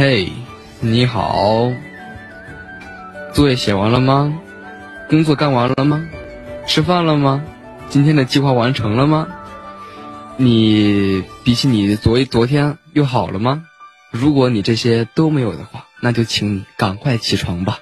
嘿你好。作业写完了吗？工作干完了吗？吃饭了吗？今天的计划完成了吗？你比起你昨昨天又好了吗？如果你这些都没有的话那就请你赶快起床吧。